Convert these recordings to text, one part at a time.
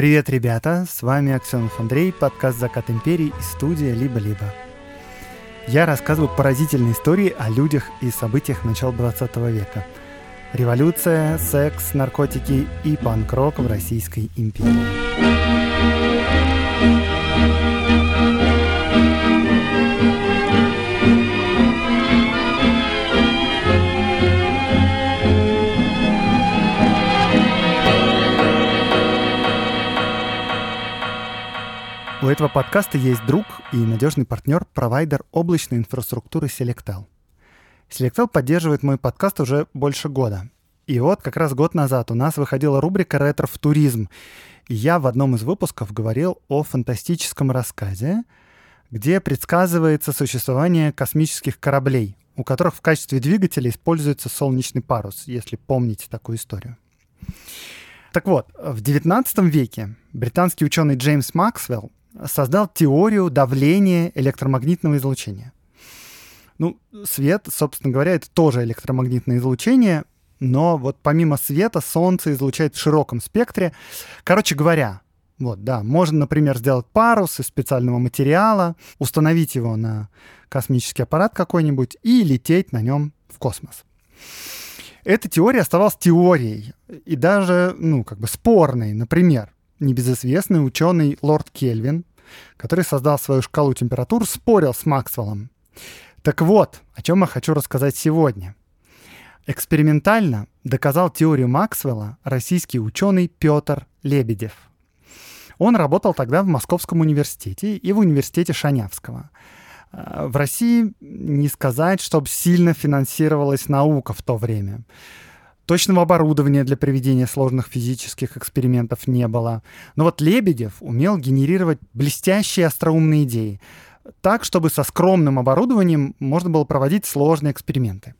Привет, ребята! С вами Аксенов Андрей, подкаст «Закат империи» и студия «Либо-либо». Я рассказываю поразительные истории о людях и событиях начала 20 века. Революция, секс, наркотики и панк-рок в Российской империи. Этого подкаста есть друг и надежный партнер, провайдер облачной инфраструктуры Selectel. Selectel поддерживает мой подкаст уже больше года. И вот как раз год назад у нас выходила рубрика «Ретро в туризм». И я в одном из выпусков говорил о фантастическом рассказе, где предсказывается существование космических кораблей, у которых в качестве двигателя используется солнечный парус, если помните такую историю. Так вот, в XIX веке британский ученый Джеймс Максвелл создал теорию давления электромагнитного излучения. Ну, свет, собственно говоря, это тоже электромагнитное излучение, но вот помимо света Солнце излучает в широком спектре. Короче говоря, вот, да, можно, например, сделать парус из специального материала, установить его на космический аппарат какой-нибудь и лететь на нем в космос. Эта теория оставалась теорией и даже, ну, как бы спорной. Например, небезызвестный ученый лорд Кельвин, который создал свою шкалу температур, спорил с Максвеллом. Так вот, о чем я хочу рассказать сегодня. Экспериментально доказал теорию Максвелла российский ученый Петр Лебедев. Он работал тогда в Московском университете и в университете Шанявского. А, в России не сказать, чтобы сильно финансировалась наука в то время. Точного оборудования для проведения сложных физических экспериментов не было. Но вот Лебедев умел генерировать блестящие остроумные идеи, так, чтобы со скромным оборудованием можно было проводить сложные эксперименты.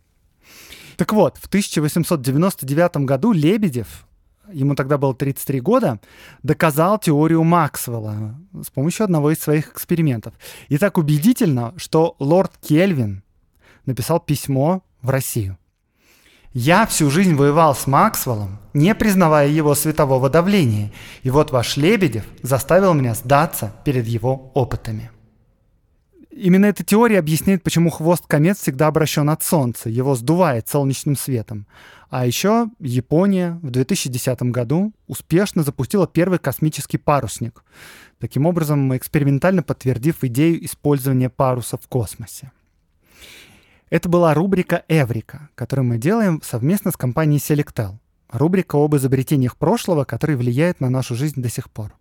Так вот, в 1899 году Лебедев, ему тогда было 33 года, доказал теорию Максвелла с помощью одного из своих экспериментов. И так убедительно, что лорд Кельвин написал письмо в Россию. Я всю жизнь воевал с Максвеллом, не признавая его светового давления, и вот ваш Лебедев заставил меня сдаться перед его опытами. Именно эта теория объясняет, почему хвост комет всегда обращен от Солнца, его сдувает солнечным светом. А еще Япония в 2010 году успешно запустила первый космический парусник, таким образом экспериментально подтвердив идею использования паруса в космосе. Это была рубрика «Эврика», которую мы делаем совместно с компанией Selectel. Рубрика об изобретениях прошлого, которые влияют на нашу жизнь до сих пор.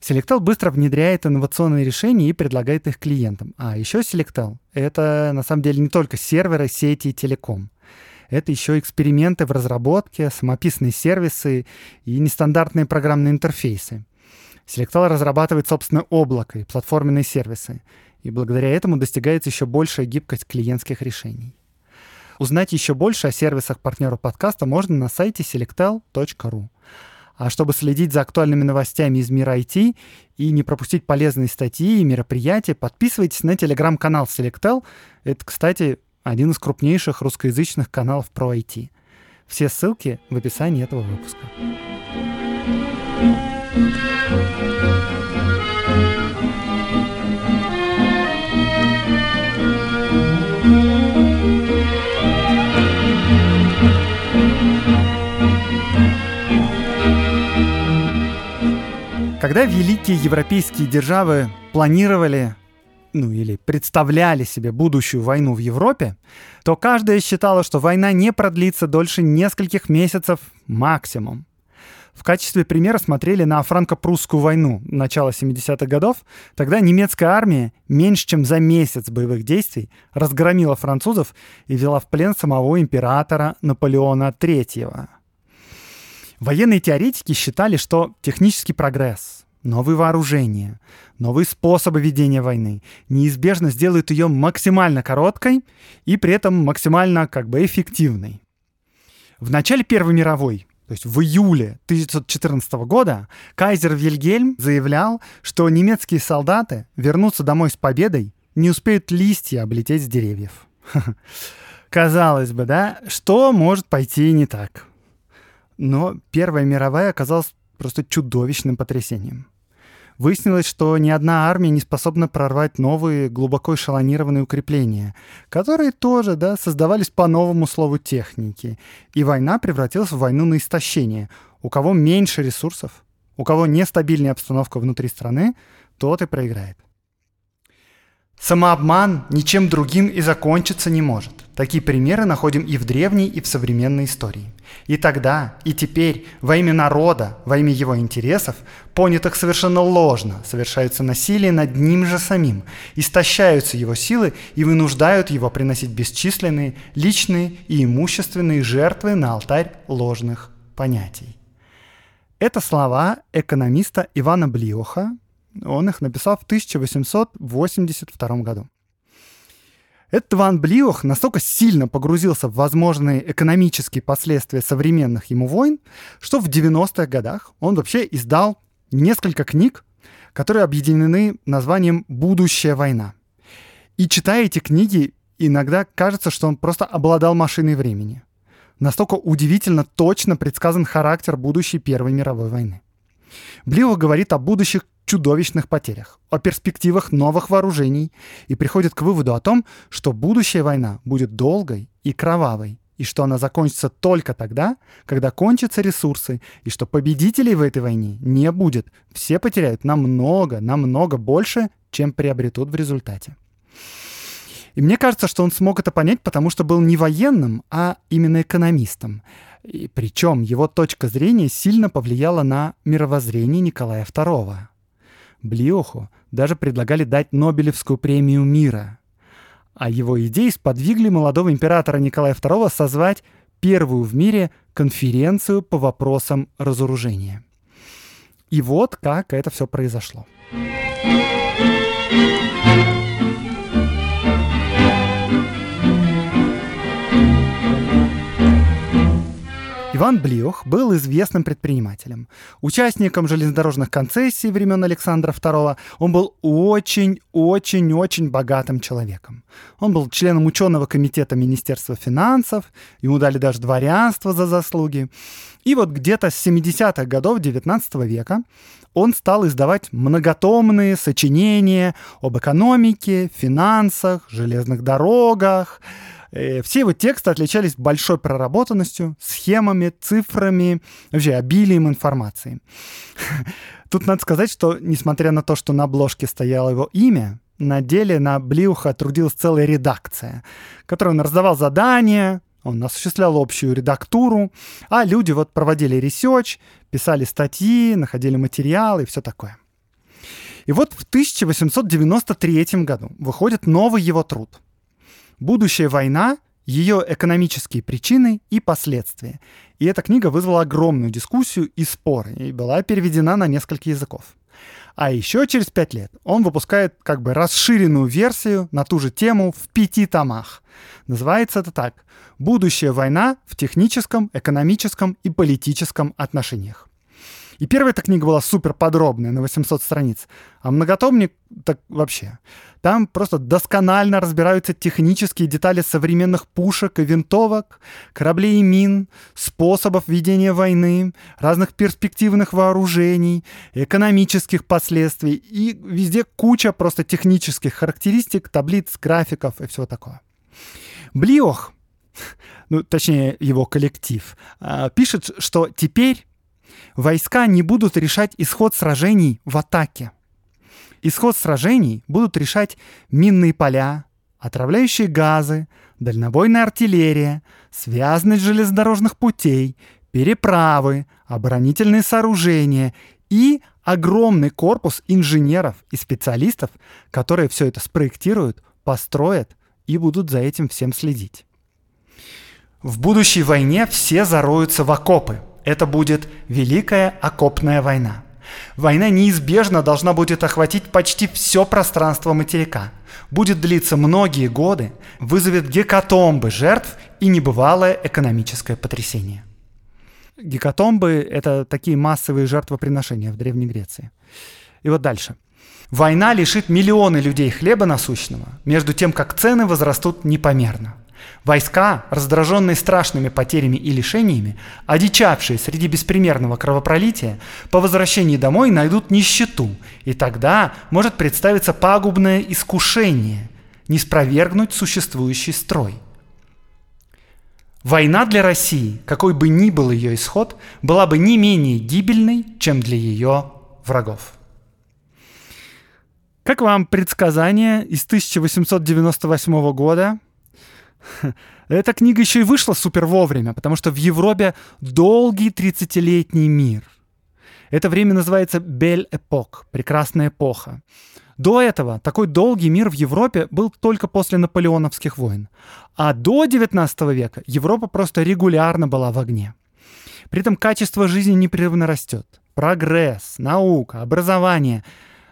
Selectel быстро внедряет инновационные решения и предлагает их клиентам. А еще Selectel — это на самом деле не только серверы, сети и телеком. Это еще эксперименты в разработке, самописные сервисы и нестандартные программные интерфейсы. Selectel разрабатывает собственное облако и платформенные сервисы и благодаря этому достигается еще большая гибкость клиентских решений. Узнать еще больше о сервисах партнеров подкаста можно на сайте selectel.ru. А чтобы следить за актуальными новостями из мира IT и не пропустить полезные статьи и мероприятия, подписывайтесь на телеграм-канал Selectel. Это, кстати, один из крупнейших русскоязычных каналов про IT. Все ссылки в описании этого выпуска. Когда великие европейские державы планировали ну или представляли себе будущую войну в Европе, то каждая считала, что война не продлится дольше нескольких месяцев максимум. В качестве примера смотрели на франко-прусскую войну начала 70-х годов. Тогда немецкая армия меньше чем за месяц боевых действий разгромила французов и взяла в плен самого императора Наполеона III. Военные теоретики считали, что технический прогресс, новые вооружения, новые способы ведения войны неизбежно сделают ее максимально короткой и при этом максимально как бы эффективной. В начале Первой мировой, то есть в июле 1914 года, кайзер Вильгельм заявлял, что немецкие солдаты вернутся домой с победой, не успеют листья облететь с деревьев. Казалось бы, да, что может пойти не так? Но Первая мировая оказалась просто чудовищным потрясением. Выяснилось, что ни одна армия не способна прорвать новые глубоко эшелонированные укрепления, которые тоже да, создавались по новому слову техники. И война превратилась в войну на истощение. У кого меньше ресурсов, у кого нестабильная обстановка внутри страны, тот и проиграет. Самообман ничем другим и закончиться не может. Такие примеры находим и в древней, и в современной истории. И тогда, и теперь во имя народа, во имя его интересов, понятых совершенно ложно, совершаются насилие над ним же самим, истощаются его силы и вынуждают его приносить бесчисленные личные и имущественные жертвы на алтарь ложных понятий. Это слова экономиста Ивана Блиоха, он их написал в 1882 году. Этот Ван Блиох настолько сильно погрузился в возможные экономические последствия современных ему войн, что в 90-х годах он вообще издал несколько книг, которые объединены названием «Будущая война». И читая эти книги, иногда кажется, что он просто обладал машиной времени. Настолько удивительно точно предсказан характер будущей Первой мировой войны. Блио говорит о будущих чудовищных потерях, о перспективах новых вооружений и приходит к выводу о том, что будущая война будет долгой и кровавой, и что она закончится только тогда, когда кончатся ресурсы, и что победителей в этой войне не будет. Все потеряют намного, намного больше, чем приобретут в результате. И мне кажется, что он смог это понять, потому что был не военным, а именно экономистом. И причем его точка зрения сильно повлияла на мировоззрение Николая II. Блиоху даже предлагали дать Нобелевскую премию мира. А его идеи сподвигли молодого императора Николая II созвать первую в мире конференцию по вопросам разоружения. И вот как это все произошло. Иван Блиох был известным предпринимателем. Участником железнодорожных концессий времен Александра II он был очень-очень-очень богатым человеком. Он был членом ученого комитета Министерства финансов, ему дали даже дворянство за заслуги. И вот где-то с 70-х годов XIX века он стал издавать многотомные сочинения об экономике, финансах, железных дорогах, все его тексты отличались большой проработанностью, схемами, цифрами, вообще обилием информации. Тут надо сказать, что несмотря на то, что на обложке стояло его имя, на деле на Блиоха трудилась целая редакция, которой он раздавал задания, он осуществлял общую редактуру, а люди вот проводили research, писали статьи, находили материалы и все такое. И вот в 1893 году выходит новый его труд Будущая война, ее экономические причины и последствия. И эта книга вызвала огромную дискуссию и споры, и была переведена на несколько языков. А еще через пять лет он выпускает как бы расширенную версию на ту же тему в пяти томах. Называется это так «Будущая война в техническом, экономическом и политическом отношениях». И первая эта книга была супер подробная, на 800 страниц. А многотомник так вообще. Там просто досконально разбираются технические детали современных пушек и винтовок, кораблей и мин, способов ведения войны, разных перспективных вооружений, экономических последствий. И везде куча просто технических характеристик, таблиц, графиков и всего такого. Блиох, ну, точнее, его коллектив, а, пишет, что теперь Войска не будут решать исход сражений в атаке. Исход сражений будут решать минные поля, отравляющие газы, дальнобойная артиллерия, связанность железнодорожных путей, переправы, оборонительные сооружения и огромный корпус инженеров и специалистов, которые все это спроектируют, построят и будут за этим всем следить. В будущей войне все зароются в окопы – это будет Великая окопная война. Война неизбежно должна будет охватить почти все пространство материка. Будет длиться многие годы, вызовет гекатомбы жертв и небывалое экономическое потрясение. Гекатомбы — это такие массовые жертвоприношения в Древней Греции. И вот дальше. Война лишит миллионы людей хлеба насущного, между тем, как цены возрастут непомерно. Войска, раздраженные страшными потерями и лишениями, одичавшие среди беспримерного кровопролития, по возвращении домой найдут нищету, и тогда может представиться пагубное искушение – не спровергнуть существующий строй. Война для России, какой бы ни был ее исход, была бы не менее гибельной, чем для ее врагов. Как вам предсказание из 1898 года? Эта книга еще и вышла супер вовремя, потому что в Европе долгий 30-летний мир. Это время называется Бель-эпок, прекрасная эпоха. До этого такой долгий мир в Европе был только после наполеоновских войн. А до 19 века Европа просто регулярно была в огне. При этом качество жизни непрерывно растет. Прогресс, наука, образование.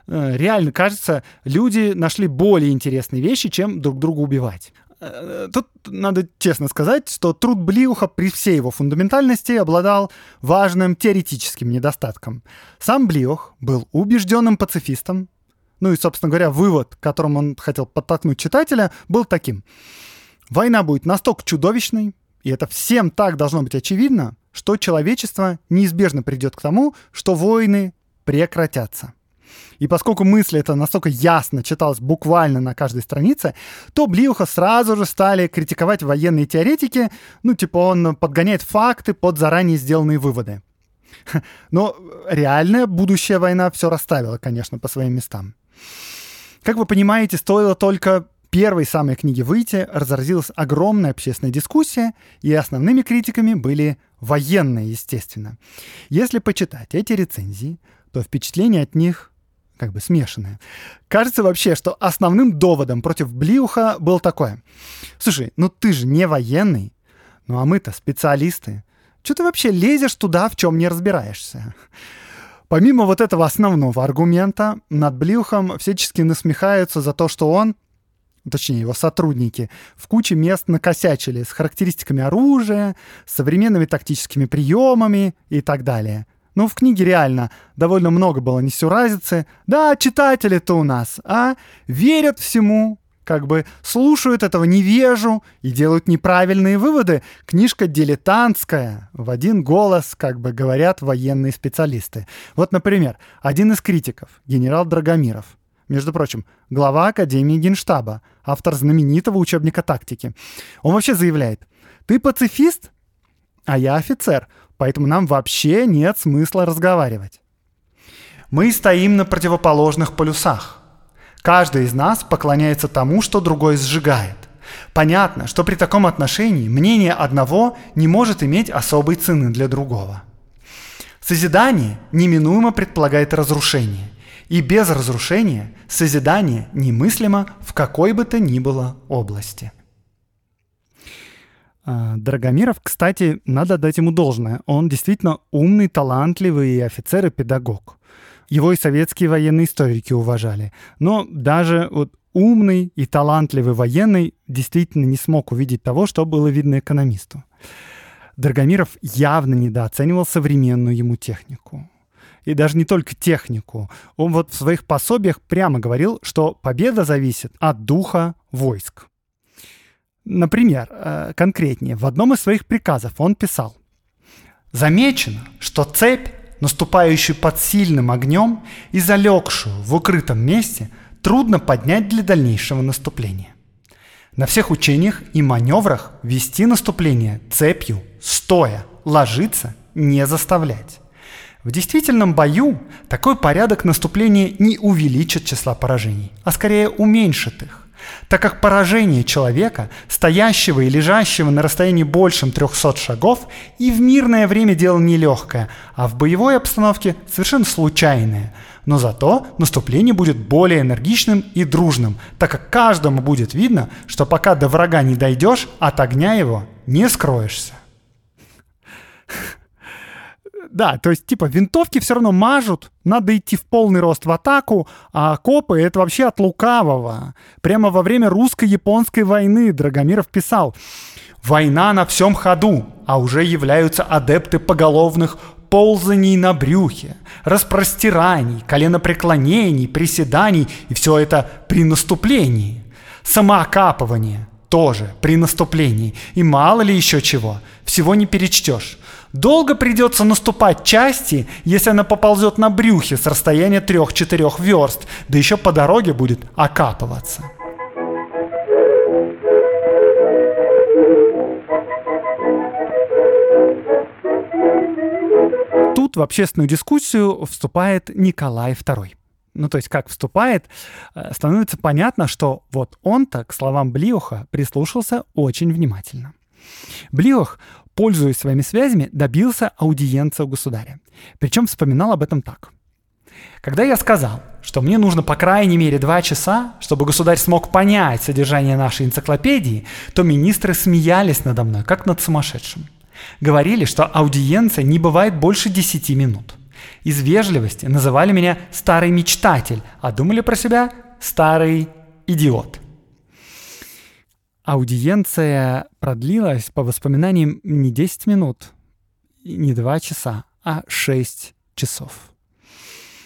Э, реально, кажется, люди нашли более интересные вещи, чем друг друга убивать. Э, тут надо честно сказать, что труд Блиуха при всей его фундаментальности обладал важным теоретическим недостатком. Сам Блиух был убежденным пацифистом, ну и, собственно говоря, вывод, которым он хотел подтолкнуть читателя, был таким. Война будет настолько чудовищной, и это всем так должно быть очевидно, что человечество неизбежно придет к тому, что войны прекратятся. И поскольку мысль эта настолько ясно читалась буквально на каждой странице, то Блиуха сразу же стали критиковать военные теоретики, ну, типа он подгоняет факты под заранее сделанные выводы. Но реальная будущая война все расставила, конечно, по своим местам. Как вы понимаете, стоило только первой самой книги выйти, разразилась огромная общественная дискуссия, и основными критиками были военные, естественно. Если почитать эти рецензии, то впечатление от них как бы смешанное. Кажется вообще, что основным доводом против Блиуха был такое. Слушай, ну ты же не военный, ну а мы-то специалисты. Что ты вообще лезешь туда, в чем не разбираешься? Помимо вот этого основного аргумента, над Блюхом всячески насмехаются за то, что он, точнее его сотрудники, в куче мест накосячили с характеристиками оружия, современными тактическими приемами и так далее. Ну, в книге реально довольно много было несуразицы. Да, читатели-то у нас, а, верят всему, как бы слушают этого невежу и делают неправильные выводы. Книжка дилетантская, в один голос, как бы говорят военные специалисты. Вот, например, один из критиков, генерал Драгомиров, между прочим, глава Академии Генштаба, автор знаменитого учебника тактики. Он вообще заявляет, ты пацифист, а я офицер, поэтому нам вообще нет смысла разговаривать. Мы стоим на противоположных полюсах. Каждый из нас поклоняется тому, что другой сжигает. Понятно, что при таком отношении мнение одного не может иметь особой цены для другого. Созидание неминуемо предполагает разрушение, и без разрушения созидание немыслимо в какой бы то ни было области. А, Драгомиров, кстати, надо дать ему должное. Он действительно умный, талантливый офицер и педагог. Его и советские военные историки уважали. Но даже вот умный и талантливый военный действительно не смог увидеть того, что было видно экономисту. Драгомиров явно недооценивал современную ему технику. И даже не только технику. Он вот в своих пособиях прямо говорил, что победа зависит от духа войск. Например, э, конкретнее, в одном из своих приказов он писал «Замечено, что цепь наступающую под сильным огнем и залегшую в укрытом месте, трудно поднять для дальнейшего наступления. На всех учениях и маневрах вести наступление цепью, стоя, ложиться, не заставлять. В действительном бою такой порядок наступления не увеличит числа поражений, а скорее уменьшит их так как поражение человека, стоящего и лежащего на расстоянии большем 300 шагов, и в мирное время дело нелегкое, а в боевой обстановке совершенно случайное. Но зато наступление будет более энергичным и дружным, так как каждому будет видно, что пока до врага не дойдешь, от огня его не скроешься. Да, то есть, типа, винтовки все равно мажут, надо идти в полный рост в атаку, а копы — это вообще от лукавого. Прямо во время русско-японской войны Драгомиров писал «Война на всем ходу, а уже являются адепты поголовных ползаний на брюхе, распростираний, коленопреклонений, приседаний, и все это при наступлении. Самоокапывание, тоже при наступлении. И мало ли еще чего. Всего не перечтешь. Долго придется наступать части, если она поползет на брюхе с расстояния 3-4 верст, да еще по дороге будет окапываться. Тут в общественную дискуссию вступает Николай II ну то есть как вступает, э, становится понятно, что вот он-то к словам Блиоха прислушался очень внимательно. Блиох, пользуясь своими связями, добился аудиенции у государя. Причем вспоминал об этом так. Когда я сказал, что мне нужно по крайней мере два часа, чтобы государь смог понять содержание нашей энциклопедии, то министры смеялись надо мной, как над сумасшедшим. Говорили, что аудиенция не бывает больше 10 минут – из вежливости называли меня старый мечтатель, а думали про себя старый идиот. Аудиенция продлилась, по воспоминаниям, не 10 минут, не 2 часа, а 6 часов.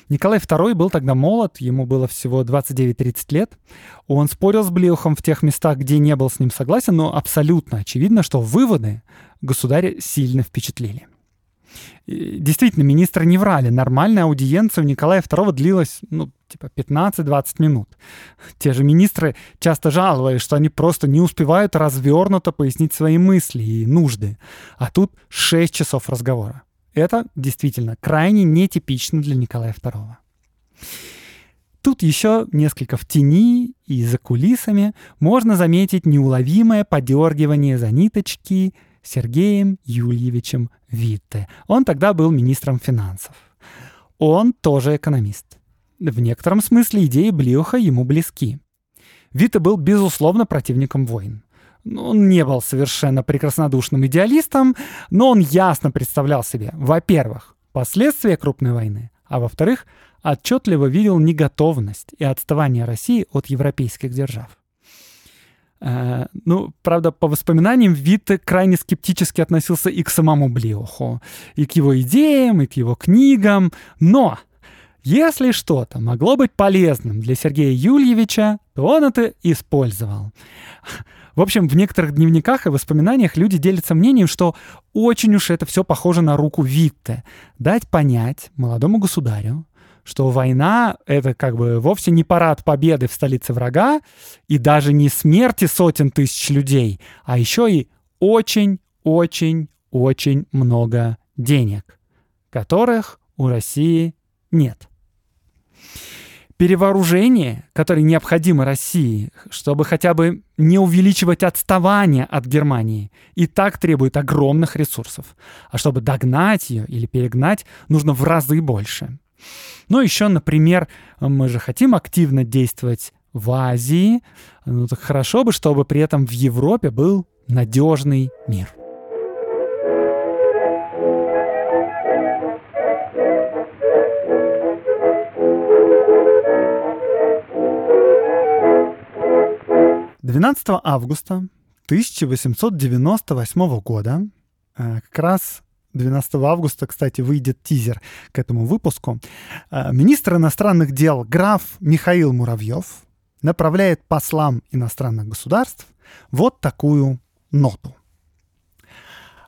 Николай II был тогда молод, ему было всего 29-30 лет. Он спорил с Блиухом в тех местах, где не был с ним согласен, но абсолютно очевидно, что выводы государя сильно впечатлили. Действительно, министры не врали. Нормальная аудиенция у Николая II длилась, ну, типа 15-20 минут. Те же министры часто жаловались, что они просто не успевают развернуто пояснить свои мысли и нужды. А тут 6 часов разговора. Это действительно крайне нетипично для Николая II. Тут еще несколько в тени и за кулисами можно заметить неуловимое подергивание за ниточки Сергеем Юльевичем Витте. Он тогда был министром финансов. Он тоже экономист. В некотором смысле идеи Блиоха ему близки. Витте был, безусловно, противником войн. Он не был совершенно прекраснодушным идеалистом, но он ясно представлял себе, во-первых, последствия крупной войны, а во-вторых, отчетливо видел неготовность и отставание России от европейских держав. Э, ну, правда, по воспоминаниям, Витте крайне скептически относился и к самому Блиоху, и к его идеям, и к его книгам. Но если что-то могло быть полезным для Сергея Юльевича, то он это использовал. В общем, в некоторых дневниках и воспоминаниях люди делятся мнением, что очень уж это все похоже на руку Витте. Дать понять молодому государю, что война — это как бы вовсе не парад победы в столице врага и даже не смерти сотен тысяч людей, а еще и очень-очень-очень много денег, которых у России нет. Перевооружение, которое необходимо России, чтобы хотя бы не увеличивать отставание от Германии, и так требует огромных ресурсов. А чтобы догнать ее или перегнать, нужно в разы больше. Ну, еще, например, мы же хотим активно действовать в Азии. Ну, так хорошо бы, чтобы при этом в Европе был надежный мир. Двенадцатого августа 1898 года э, как раз 12 августа, кстати, выйдет тизер к этому выпуску. Э, министр иностранных дел граф Михаил Муравьев направляет послам иностранных государств вот такую ноту.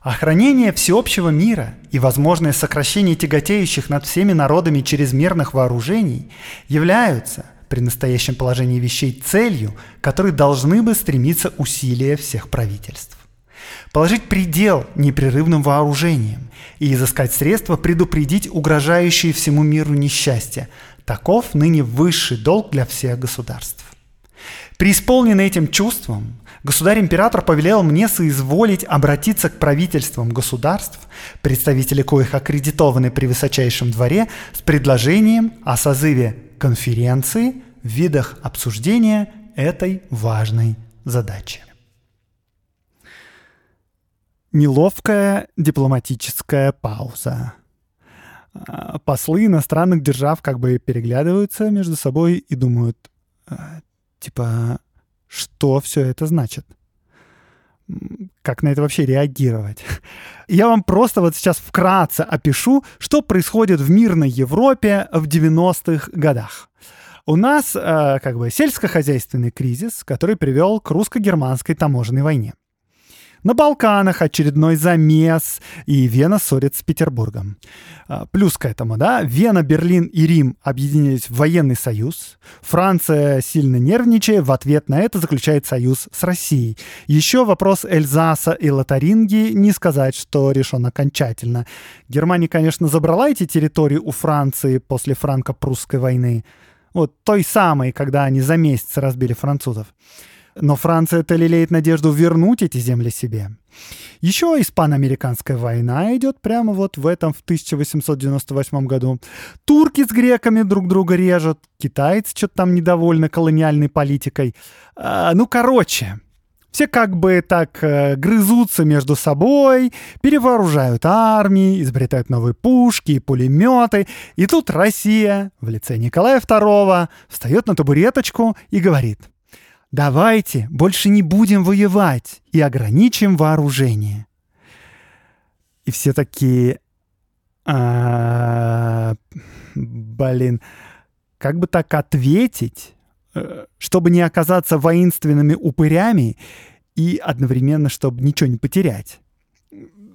Охранение всеобщего мира и возможное сокращение тяготеющих над всеми народами чрезмерных вооружений являются при настоящем положении вещей целью, которой должны бы стремиться усилия всех правительств положить предел непрерывным вооружениям и изыскать средства предупредить угрожающие всему миру несчастья. Таков ныне высший долг для всех государств. Преисполненный этим чувством, государь-император повелел мне соизволить обратиться к правительствам государств, представители коих аккредитованы при высочайшем дворе, с предложением о созыве конференции в видах обсуждения этой важной задачи неловкая дипломатическая пауза. А, послы иностранных держав как бы переглядываются между собой и думают, а, типа, что все это значит? Как на это вообще реагировать? Я вам просто вот сейчас вкратце опишу, что происходит в мирной Европе в 90-х годах. У нас э, как бы сельскохозяйственный кризис, который привел к русско-германской таможенной войне. На Балканах очередной замес, и Вена ссорится с Петербургом. А, плюс к этому, да, Вена, Берлин и Рим объединились в военный союз. Франция, сильно нервничая, в ответ на это заключает союз с Россией. Еще вопрос Эльзаса и Лотарингии не сказать, что решен окончательно. Германия, конечно, забрала эти территории у Франции после франко-прусской войны. Вот той самой, когда они за месяц разбили французов. Но Франция-то лелеет надежду вернуть эти земли себе. Еще испано-американская война идет прямо вот в этом, в 1898 году. Турки с греками друг друга режут, китайцы что-то там недовольны колониальной политикой. А, ну, короче, все как бы так э, грызутся между собой, перевооружают армии, изобретают новые пушки и пулеметы. И тут Россия в лице Николая II встает на табуреточку и говорит – Давайте больше не будем воевать и ограничим вооружение. И все такие, а, блин, как бы так ответить, э, чтобы не оказаться воинственными упырями и одновременно, чтобы ничего не потерять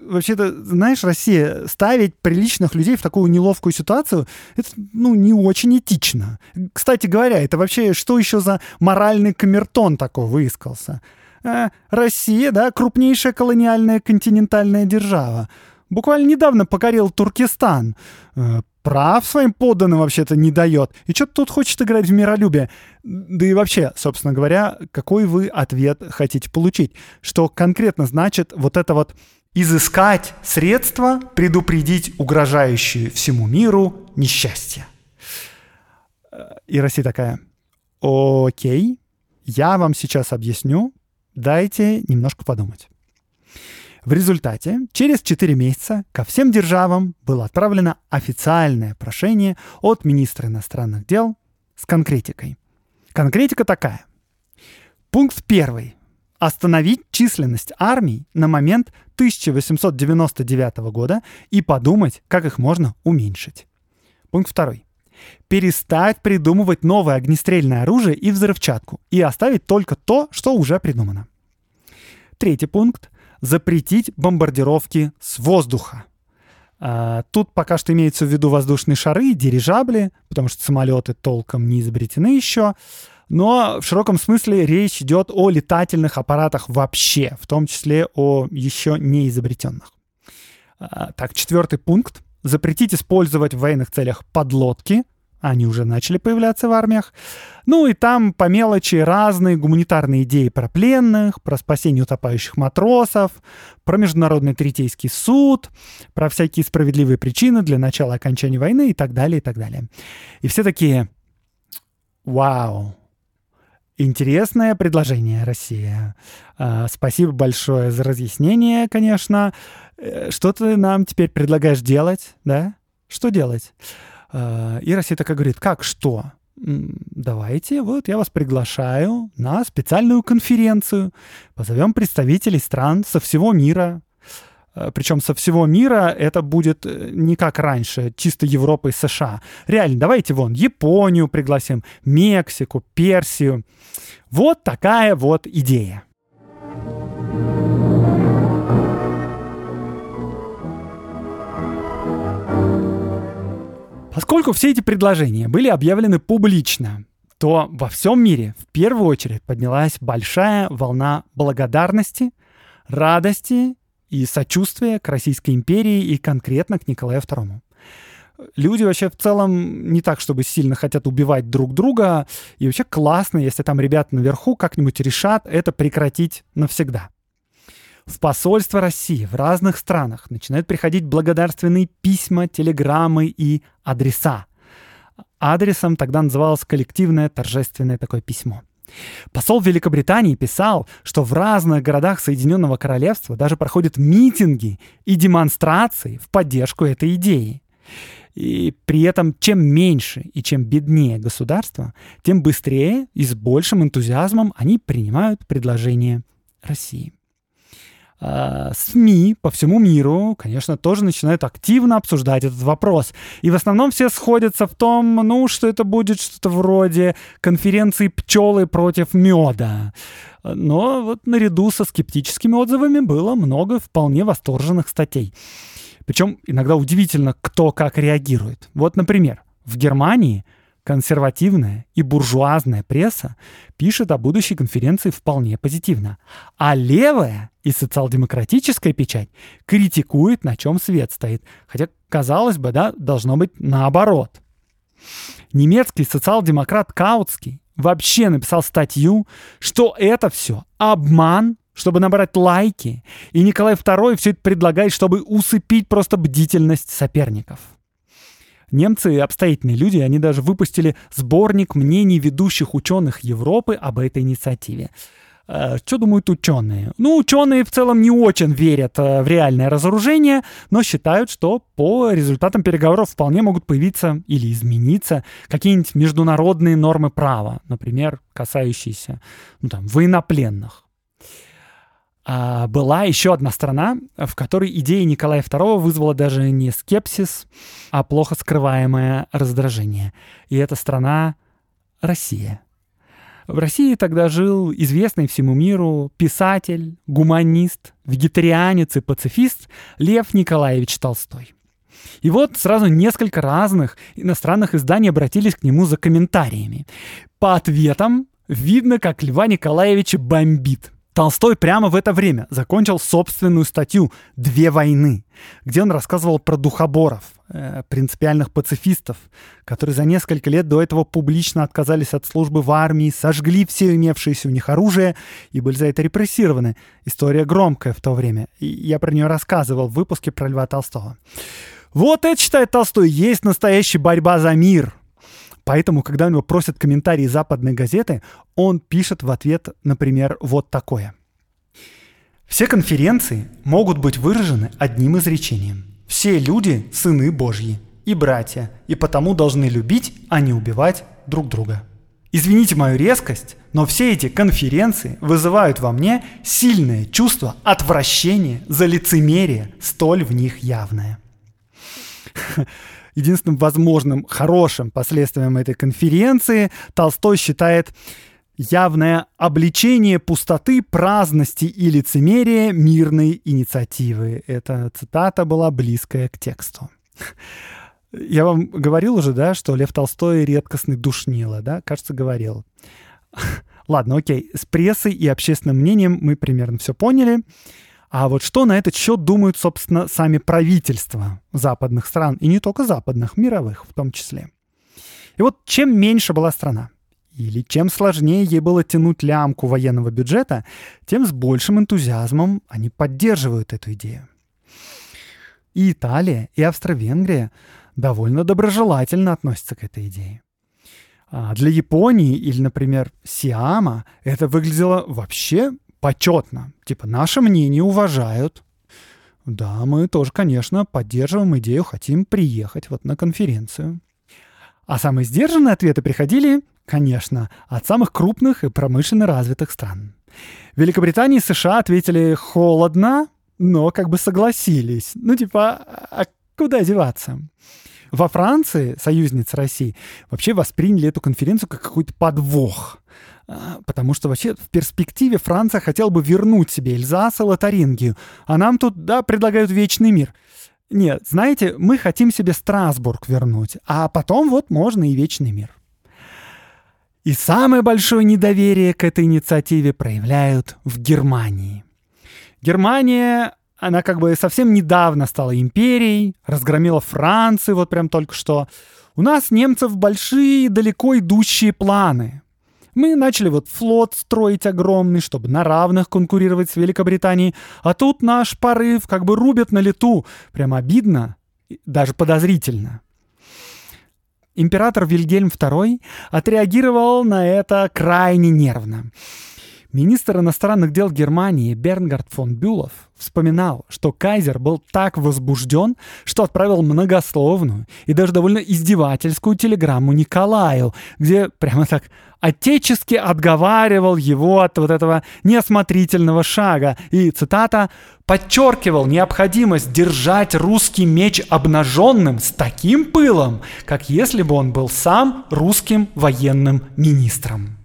вообще-то, знаешь, Россия ставить приличных людей в такую неловкую ситуацию, это, ну, не очень этично. Кстати говоря, это вообще что еще за моральный камертон такой выискался? Э, Россия, да, крупнейшая колониальная континентальная держава. Буквально недавно покорил Туркестан. Э, прав своим подданным вообще-то не дает. И что тут хочет играть в миролюбие? Да и вообще, собственно говоря, какой вы ответ хотите получить? Что конкретно значит вот это вот изыскать средства предупредить угрожающие всему миру несчастье. И Россия такая, окей, я вам сейчас объясню, дайте немножко подумать. В результате через 4 месяца ко всем державам было отправлено официальное прошение от министра иностранных дел с конкретикой. Конкретика такая. Пункт первый остановить численность армий на момент 1899 года и подумать, как их можно уменьшить. Пункт второй. Перестать придумывать новое огнестрельное оружие и взрывчатку и оставить только то, что уже придумано. Третий пункт. Запретить бомбардировки с воздуха. А, тут пока что имеется в виду воздушные шары и дирижабли, потому что самолеты толком не изобретены еще. Но в широком смысле речь идет о летательных аппаратах вообще, в том числе о еще не изобретенных. А, так, четвертый пункт. Запретить использовать в военных целях подлодки. Они уже начали появляться в армиях. Ну и там по мелочи разные гуманитарные идеи про пленных, про спасение утопающих матросов, про Международный Третейский суд, про всякие справедливые причины для начала окончания войны и так далее, и так далее. И все такие, вау, Интересное предложение, Россия. А, спасибо большое за разъяснение, конечно. Э, что ты нам теперь предлагаешь делать, да? Что делать? А, и Россия такая говорит, как что? Давайте, вот я вас приглашаю на специальную конференцию. Позовем представителей стран со всего мира, причем со всего мира это будет э, не как раньше, чисто Европа и США. Реально, давайте вон Японию пригласим, Мексику, Персию. Вот такая вот идея. Поскольку все эти предложения были объявлены публично, то во всем мире в первую очередь поднялась большая волна благодарности, радости и сочувствие к Российской империи и конкретно к Николаю II. Люди вообще в целом не так, чтобы сильно хотят убивать друг друга. И вообще классно, если там ребята наверху как-нибудь решат это прекратить навсегда. В посольство России в разных странах начинают приходить благодарственные письма, телеграммы и адреса. Адресом тогда называлось коллективное торжественное такое письмо – Посол Великобритании писал, что в разных городах Соединенного Королевства даже проходят митинги и демонстрации в поддержку этой идеи. И при этом чем меньше и чем беднее государство, тем быстрее и с большим энтузиазмом они принимают предложение России. Э, СМИ по всему миру, конечно, тоже начинают активно обсуждать этот вопрос. И в основном все сходятся в том, ну, что это будет что-то вроде конференции пчелы против меда. Но вот наряду со скептическими отзывами было много вполне восторженных статей. Причем иногда удивительно, кто как реагирует. Вот, например, в Германии консервативная и буржуазная пресса пишет о будущей конференции вполне позитивно, а левая и социал-демократическая печать критикует, на чем свет стоит. Хотя, казалось бы, да, должно быть наоборот. Немецкий социал-демократ Каутский вообще написал статью, что это все обман, чтобы набрать лайки, и Николай II все это предлагает, чтобы усыпить просто бдительность соперников. Немцы обстоятельные люди, они даже выпустили сборник мнений ведущих ученых Европы об этой инициативе. Э, что думают ученые? Ну, ученые в целом не очень верят э, в реальное разоружение, но считают, что по результатам переговоров вполне могут появиться или измениться какие-нибудь международные нормы права, например, касающиеся ну, там, военнопленных. А была еще одна страна, в которой идея Николая II вызвала даже не скепсис, а плохо скрываемое раздражение. И эта страна — Россия. В России тогда жил известный всему миру писатель, гуманист, вегетарианец и пацифист Лев Николаевич Толстой. И вот сразу несколько разных иностранных изданий обратились к нему за комментариями. По ответам видно, как Льва Николаевича бомбит. Толстой прямо в это время закончил собственную статью «Две войны», где он рассказывал про духоборов, э, принципиальных пацифистов, которые за несколько лет до этого публично отказались от службы в армии, сожгли все имевшееся у них оружие и были за это репрессированы. История громкая в то время. И я про нее рассказывал в выпуске про Льва Толстого. Вот это, считает Толстой, есть настоящая борьба за мир – Поэтому, когда у него просят комментарии западной газеты, он пишет в ответ, например, вот такое. Все конференции могут быть выражены одним изречением. Все люди – сыны Божьи и братья, и потому должны любить, а не убивать друг друга. Извините мою резкость, но все эти конференции вызывают во мне сильное чувство отвращения за лицемерие, столь в них явное. единственным возможным хорошим последствием этой конференции Толстой считает явное обличение пустоты, праздности и лицемерия мирной инициативы. Эта цитата была близкая к тексту. Я вам говорил уже, да, что Лев Толстой редкостный душнило, да? Кажется, говорил. Ладно, окей. С прессой и общественным мнением мы примерно все поняли. А вот что на этот счет думают, собственно, сами правительства западных стран, и не только западных, мировых в том числе. И вот чем меньше была страна, или чем сложнее ей было тянуть лямку военного бюджета, тем с большим энтузиазмом они поддерживают эту идею. И Италия, и Австро-Венгрия довольно доброжелательно относятся к этой идее. А для Японии или, например, Сиама это выглядело вообще почетно. Типа, наше мнение уважают. Да, мы тоже, конечно, поддерживаем идею, хотим приехать вот на конференцию. А самые сдержанные ответы приходили, конечно, от самых крупных и промышленно развитых стран. Великобритания и США ответили холодно, но как бы согласились. Ну, типа, а куда деваться? Во Франции, союзница России, вообще восприняли эту конференцию как какой-то подвох. А, потому что вообще в перспективе Франция хотела бы вернуть себе Эльзас и Лотарингию, а нам тут, да, предлагают вечный мир. Нет, знаете, мы хотим себе Страсбург вернуть, а потом вот можно и вечный мир. И самое большое недоверие к этой инициативе проявляют в Германии. Германия, она как бы совсем недавно стала империей, разгромила Францию вот прям только что. У нас немцев большие далеко идущие планы. Мы начали вот флот строить огромный, чтобы на равных конкурировать с Великобританией. А тут наш порыв как бы рубят на лету. Прям обидно, даже подозрительно. Император Вильгельм II отреагировал на это крайне нервно. Министр иностранных дел Германии Бернгард фон Бюлов вспоминал, что Кайзер был так возбужден, что отправил многословную и даже довольно издевательскую телеграмму Николаю, где прямо так отечески отговаривал его от вот этого неосмотрительного шага и, цитата, «подчеркивал необходимость держать русский меч обнаженным с таким пылом, как если бы он был сам русским военным министром».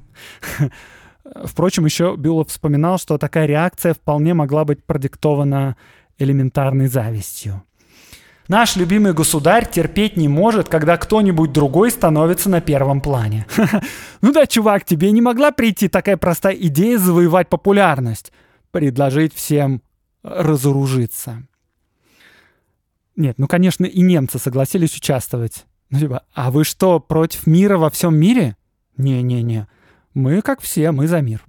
Впрочем, еще Бюлов вспоминал, что такая реакция вполне могла быть продиктована элементарной завистью. Наш любимый государь терпеть не может, когда кто-нибудь другой становится на первом плане. Ну да, чувак, тебе не могла прийти такая простая идея завоевать популярность? Предложить всем разоружиться. Нет, ну, конечно, и немцы согласились участвовать. Ну, типа, а вы что, против мира во всем мире? Не-не-не. Мы, как все, мы за мир.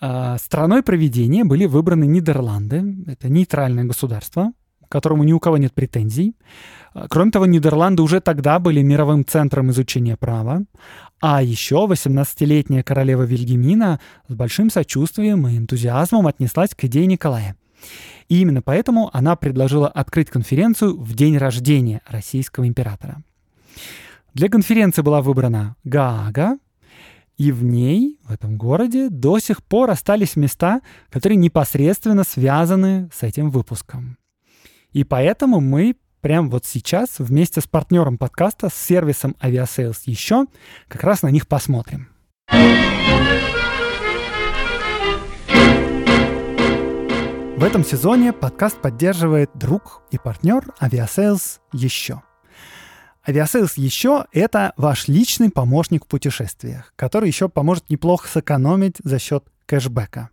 А, страной проведения были выбраны Нидерланды. Это нейтральное государство, к которому ни у кого нет претензий. А, кроме того, Нидерланды уже тогда были мировым центром изучения права. А еще 18-летняя королева Вильгемина с большим сочувствием и энтузиазмом отнеслась к идее Николая. И именно поэтому она предложила открыть конференцию в день рождения российского императора. Для конференции была выбрана Гаага, и в ней, в этом городе, до сих пор остались места, которые непосредственно связаны с этим выпуском. И поэтому мы прямо вот сейчас вместе с партнером подкаста, с сервисом Aviasales еще, как раз на них посмотрим. В этом сезоне подкаст поддерживает друг и партнер Aviasales еще – Aviasales еще — это ваш личный помощник в путешествиях, который еще поможет неплохо сэкономить за счет кэшбэка.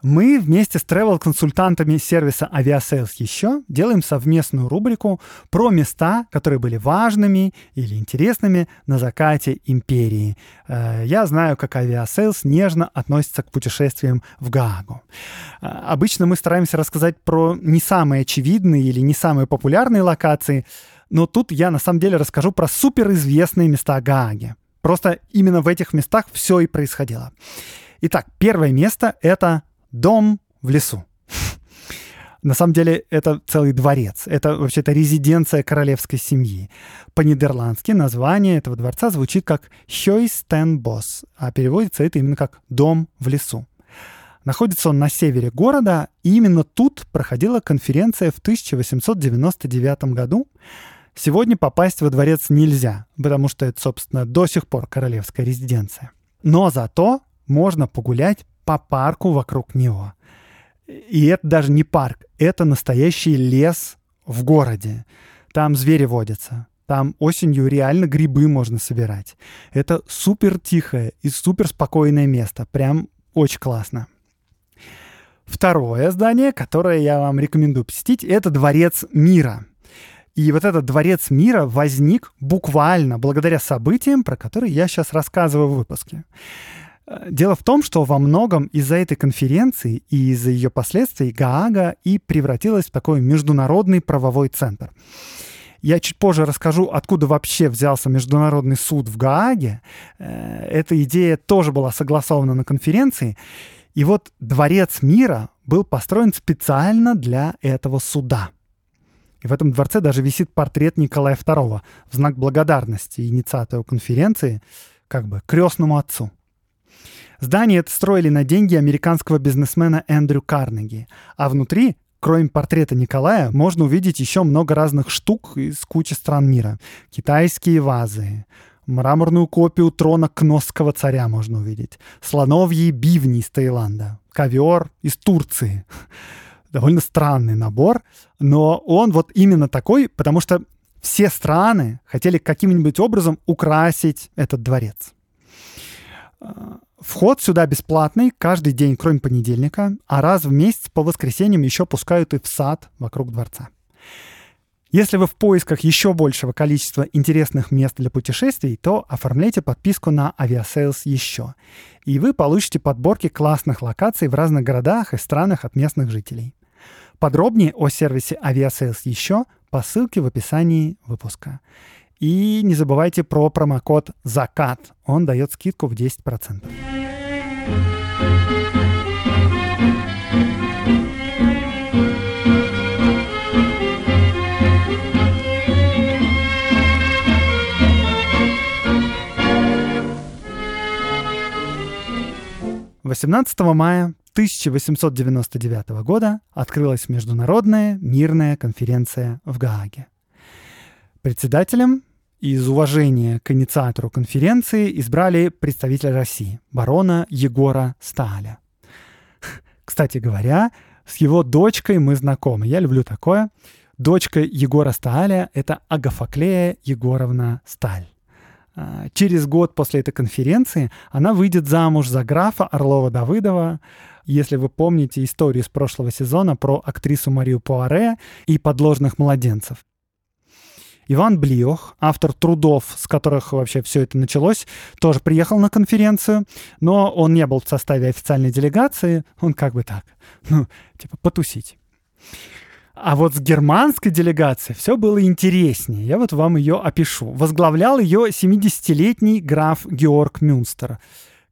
Мы вместе с travel-консультантами сервиса Aviasales еще делаем совместную рубрику про места, которые были важными или интересными на закате империи. Э, я знаю, как Aviasales нежно относится к путешествиям в Гаагу. Э, обычно мы стараемся рассказать про не самые очевидные или не самые популярные локации, но тут я на самом деле расскажу про суперизвестные места Гааги. Просто именно в этих местах все и происходило. Итак, первое место — это дом в лесу. На самом деле это целый дворец. Это вообще-то резиденция королевской семьи. По-нидерландски название этого дворца звучит как Хёйстенбос, а переводится это именно как «дом в лесу». Находится он на севере города, и именно тут проходила конференция в 1899 году, Сегодня попасть во дворец нельзя, потому что это, собственно, до сих пор королевская резиденция. Но зато можно погулять по парку вокруг него. И это даже не парк, это настоящий лес в городе. Там звери водятся. Там осенью реально грибы можно собирать. Это супер тихое и супер спокойное место. Прям очень классно. Второе здание, которое я вам рекомендую посетить, это Дворец мира. И вот этот дворец мира возник буквально благодаря событиям, про которые я сейчас рассказываю в выпуске. Э, дело в том, что во многом из-за этой конференции и из-за ее последствий Гаага и превратилась в такой международный правовой центр. Я чуть позже расскажу, откуда вообще взялся Международный суд в Гааге. Э, эта идея тоже была согласована на конференции. И вот Дворец мира был построен специально для этого суда – и в этом дворце даже висит портрет Николая II в знак благодарности инициатору конференции, как бы крестному отцу. Здание это строили на деньги американского бизнесмена Эндрю Карнеги, а внутри Кроме портрета Николая, можно увидеть еще много разных штук из кучи стран мира. Китайские вазы, мраморную копию трона Кносского царя можно увидеть, слоновьи бивни из Таиланда, ковер из Турции, довольно странный набор, но он вот именно такой, потому что все страны хотели каким-нибудь образом украсить этот дворец. А, вход сюда бесплатный каждый день, кроме понедельника, а раз в месяц по воскресеньям еще пускают и в сад вокруг дворца. Если вы в поисках еще большего количества интересных мест для путешествий, то оформляйте подписку на Aviasales еще. И вы получите подборки классных локаций в разных городах и странах от местных жителей. Подробнее о сервисе Aviasales еще по ссылке в описании выпуска. И не забывайте про промокод ЗАКАТ. Он дает скидку в 10%. 18 мая 1899 года открылась Международная мирная конференция в Гааге. Председателем из уважения к инициатору конференции избрали представителя России, барона Егора Сталя. Кстати говоря, с его дочкой мы знакомы. Я люблю такое. Дочка Егора Сталя — это Агафаклея Егоровна Сталь. А, через год после этой конференции она выйдет замуж за графа Орлова-Давыдова. Если вы помните историю из прошлого сезона про актрису Марию Пуаре и подложных младенцев. Иван Блиох, автор трудов, с которых вообще все это началось, тоже приехал на конференцию, но он не был в составе официальной делегации, он как бы так, ну, типа потусить. А вот с германской делегацией все было интереснее. Я вот вам ее опишу. Возглавлял ее 70-летний граф Георг Мюнстер,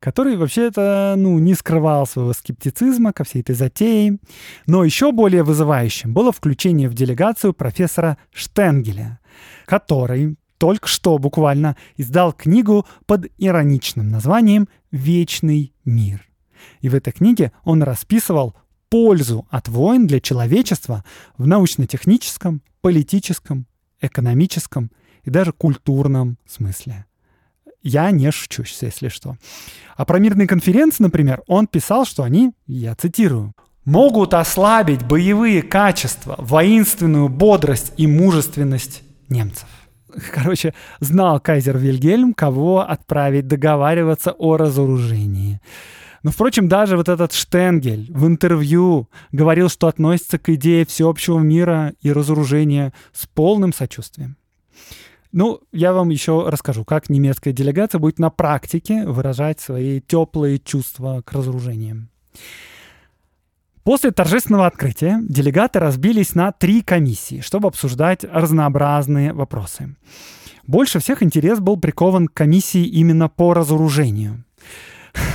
который вообще-то ну, не скрывал своего скептицизма ко всей этой затее. Но еще более вызывающим было включение в делегацию профессора Штенгеля, который только что буквально издал книгу под ироничным названием «Вечный мир». И в этой книге он расписывал пользу от войн для человечества в научно-техническом, политическом, экономическом и даже культурном смысле. Я не шучусь, если что. А про мирные конференции, например, он писал, что они, я цитирую, могут ослабить боевые качества, воинственную бодрость и мужественность немцев. Короче, знал кайзер Вильгельм, кого отправить договариваться о разоружении. Но, впрочем, даже вот этот Штенгель в интервью говорил, что относится к идее всеобщего мира и разоружения с полным сочувствием. Ну, я вам еще расскажу, как немецкая делегация будет на практике выражать свои теплые чувства к разоружениям. После торжественного открытия делегаты разбились на три комиссии, чтобы обсуждать разнообразные вопросы. Больше всех интерес был прикован к комиссии именно по разоружению.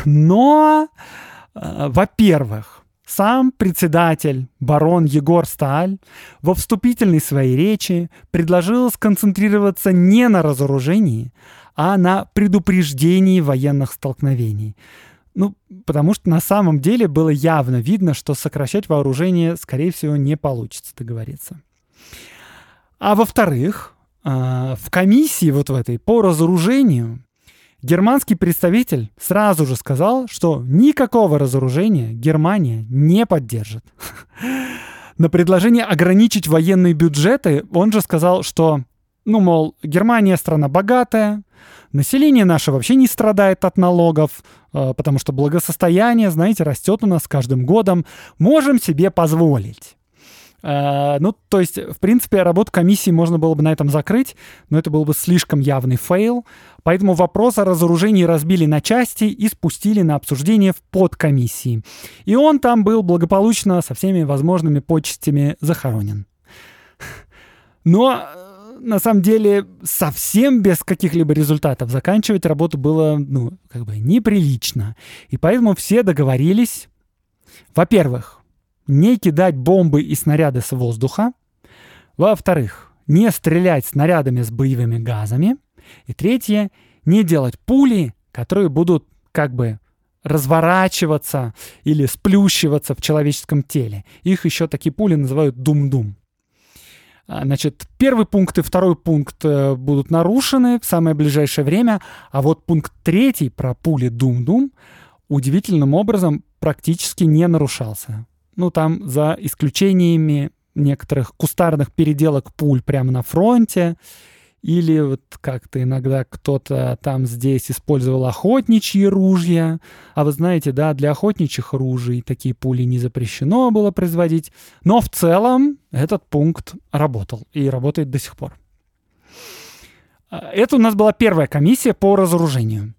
Но, э, во-первых, сам председатель, барон Егор Сталь, во вступительной своей речи предложил сконцентрироваться не на разоружении, а на предупреждении военных столкновений. Ну, потому что на самом деле было явно видно, что сокращать вооружение, скорее всего, не получится договориться. А во-вторых, э, в комиссии вот в этой по разоружению Германский представитель сразу же сказал, что никакого разоружения Германия не поддержит. На предложение ограничить военные бюджеты он же сказал, что, ну, мол, Германия страна богатая, население наше вообще не страдает от налогов, э, потому что благосостояние, знаете, растет у нас с каждым годом, можем себе позволить. Э, ну, то есть, в принципе, работу комиссии можно было бы на этом закрыть, но это был бы слишком явный fail. Поэтому вопрос о разоружении разбили на части и спустили на обсуждение в подкомиссии. И он там был благополучно со всеми возможными почестями захоронен. Но на самом деле совсем без каких-либо результатов заканчивать работу было, ну, как бы неприлично. И поэтому все договорились, во-первых, не кидать бомбы и снаряды с воздуха. Во-вторых, не стрелять снарядами с боевыми газами. И третье, не делать пули, которые будут как бы разворачиваться или сплющиваться в человеческом теле. Их еще такие пули называют дум-дум. А, значит, первый пункт и второй пункт э, будут нарушены в самое ближайшее время, а вот пункт третий про пули дум-дум удивительным образом практически не нарушался. Ну, там за исключениями некоторых кустарных переделок пуль прямо на фронте, или вот как-то иногда кто-то там здесь использовал охотничьи ружья. А вы знаете, да, для охотничьих ружей такие пули не запрещено было производить. Но в целом этот пункт работал и работает до сих пор. Это у нас была первая комиссия по разоружению.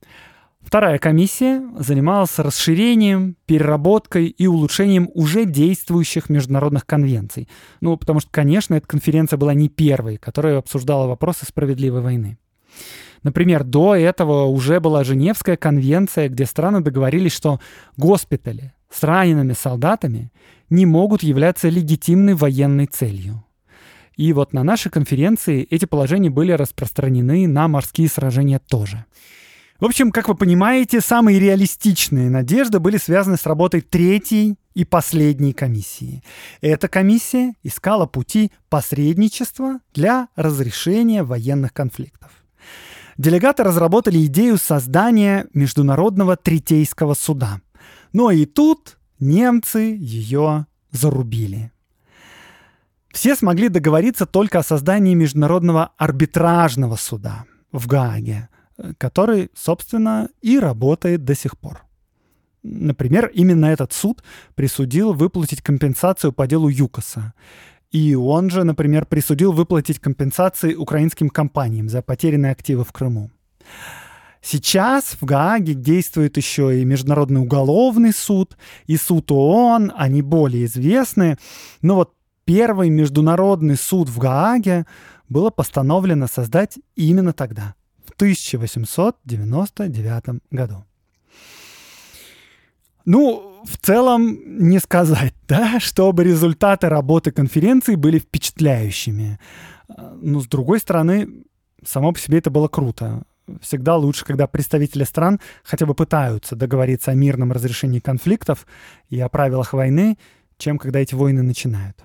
Вторая комиссия занималась расширением, переработкой и улучшением уже действующих международных конвенций. Ну, потому что, конечно, эта конференция была не первой, которая обсуждала вопросы справедливой войны. Например, до этого уже была Женевская конвенция, где страны договорились, что госпитали с ранеными солдатами не могут являться легитимной военной целью. И вот на нашей конференции эти положения были распространены на морские сражения тоже. В общем, как вы понимаете, самые реалистичные надежды были связаны с работой третьей и последней комиссии. Эта комиссия искала пути посредничества для разрешения военных конфликтов. Делегаты разработали идею создания Международного Третейского суда. Но и тут немцы ее зарубили. Все смогли договориться только о создании Международного арбитражного суда в Гааге, который, собственно, и работает до сих пор. Например, именно этот суд присудил выплатить компенсацию по делу ЮКОСа. И он же, например, присудил выплатить компенсации украинским компаниям за потерянные активы в Крыму. Сейчас в Гааге действует еще и Международный уголовный суд, и суд ООН, они более известны. Но вот первый международный суд в Гааге было постановлено создать именно тогда, в 1899 году. Ну, в целом, не сказать, да, чтобы результаты работы конференции были впечатляющими. Но, с другой стороны, само по себе это было круто. Всегда лучше, когда представители стран хотя бы пытаются договориться о мирном разрешении конфликтов и о правилах войны, чем когда эти войны начинают.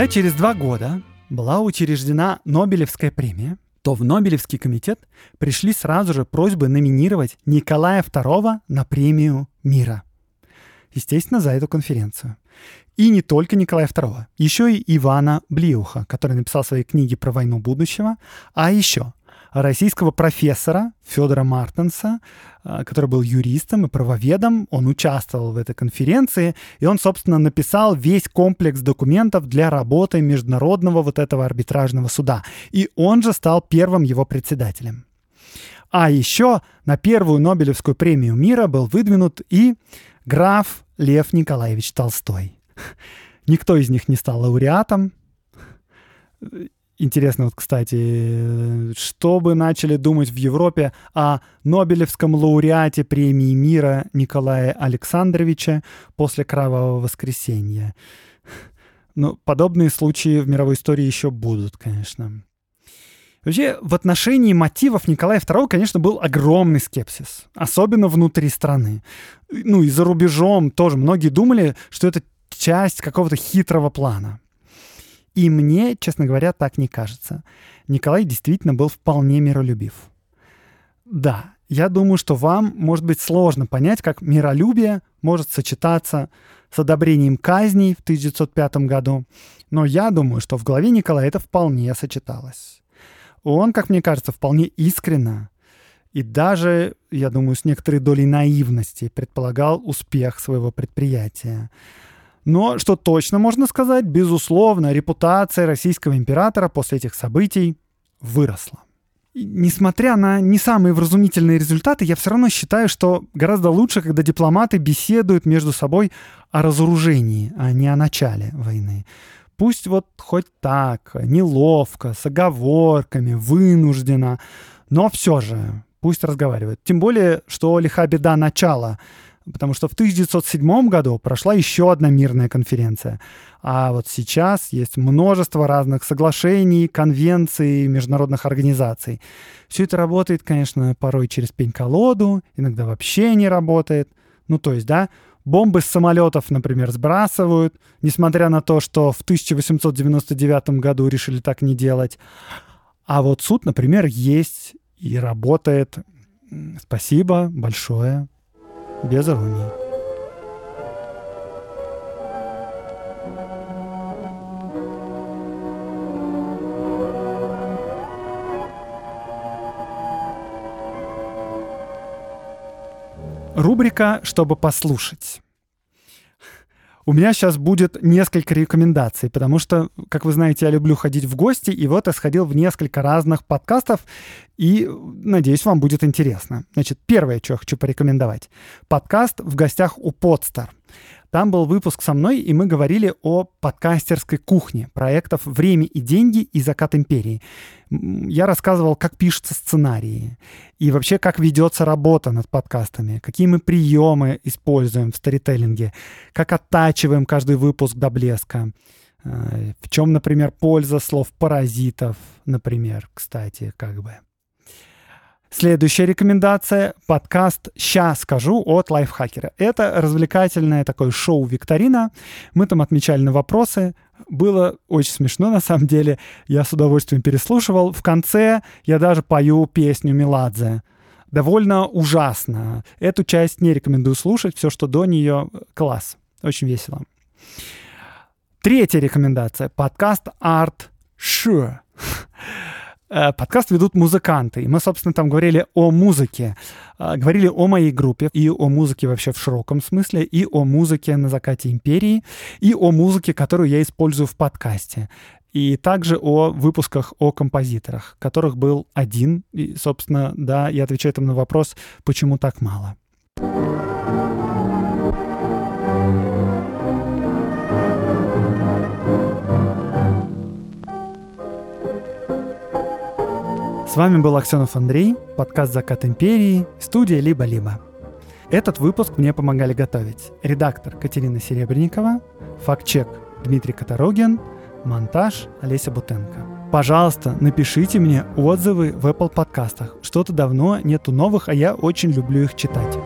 Когда через два года была учреждена Нобелевская премия, то в Нобелевский комитет пришли сразу же просьбы номинировать Николая II на премию мира. Естественно, за эту конференцию. И не только Николая II, еще и Ивана Блиуха, который написал свои книги про войну будущего, а еще российского профессора Федора Мартенса, а, который был юристом и правоведом. Он участвовал в этой конференции, и он, собственно, написал весь комплекс документов для работы международного вот этого арбитражного суда. И он же стал первым его председателем. А еще на первую Нобелевскую премию мира был выдвинут и граф Лев Николаевич Толстой. Никто из них не стал лауреатом. Интересно, вот, кстати, что бы начали думать в Европе о Нобелевском лауреате премии мира Николая Александровича после Кровавого воскресенья? Ну, подобные случаи в мировой истории еще будут, конечно. Вообще, в отношении мотивов Николая II, конечно, был огромный скепсис, особенно внутри страны. Ну и за рубежом тоже многие думали, что это часть какого-то хитрого плана. И мне, честно говоря, так не кажется. Николай действительно был вполне миролюбив. Да, я думаю, что вам может быть сложно понять, как миролюбие может сочетаться с одобрением казней в 1905 году, но я думаю, что в голове Николая это вполне сочеталось. Он, как мне кажется, вполне искренно и даже, я думаю, с некоторой долей наивности предполагал успех своего предприятия. Но что точно можно сказать, безусловно, репутация российского императора после этих событий выросла. И несмотря на не самые вразумительные результаты, я все равно считаю, что гораздо лучше, когда дипломаты беседуют между собой о разоружении, а не о начале войны. Пусть вот хоть так, неловко, с оговорками, вынужденно, но все же пусть разговаривают. Тем более, что лиха беда начала — потому что в 1907 году прошла еще одна мирная конференция. А вот сейчас есть множество разных соглашений, конвенций, международных организаций. Все это работает, конечно, порой через пень-колоду, иногда вообще не работает. Ну, то есть, да, бомбы с самолетов, например, сбрасывают, несмотря на то, что в 1899 году решили так не делать. А вот суд, например, есть и работает. Спасибо большое без иронии. Рубрика «Чтобы послушать». У меня сейчас будет несколько рекомендаций, потому что, как вы знаете, я люблю ходить в гости, и вот я сходил в несколько разных подкастов, и надеюсь, вам будет интересно. Значит, первое, что я хочу порекомендовать. Подкаст «В гостях у Подстар». Там был выпуск со мной, и мы говорили о подкастерской кухне, проектов «Время и деньги» и «Закат империи». Я рассказывал, как пишутся сценарии и вообще, как ведется работа над подкастами, какие мы приемы используем в сторителлинге, как оттачиваем каждый выпуск до блеска, э, в чем, например, польза слов паразитов, например, кстати, как бы. Следующая рекомендация — подкаст «Ща скажу» от лайфхакера. Это развлекательное такое шоу-викторина. Мы там отмечали на вопросы. Было очень смешно, на самом деле. Я с удовольствием переслушивал. В конце я даже пою песню Меладзе. Довольно ужасно. Эту часть не рекомендую слушать. Все, что до нее — класс. Очень весело. Третья рекомендация. Подкаст «Арт Ш». Э, подкаст ведут музыканты. И мы, собственно, там говорили о музыке. Э, говорили о моей группе и о музыке вообще в широком смысле, и о музыке на закате империи, и о музыке, которую я использую в подкасте. И также о выпусках о композиторах, которых был один. И, собственно, да, я отвечаю там на вопрос, почему так мало. С вами был Аксенов Андрей, подкаст «Закат империи», студия «Либо-либо». Этот выпуск мне помогали готовить редактор Катерина Серебренникова, факт-чек Дмитрий Которогин, монтаж Олеся Бутенко. Пожалуйста, напишите мне отзывы в Apple подкастах. Что-то давно нету новых, а я очень люблю их читать.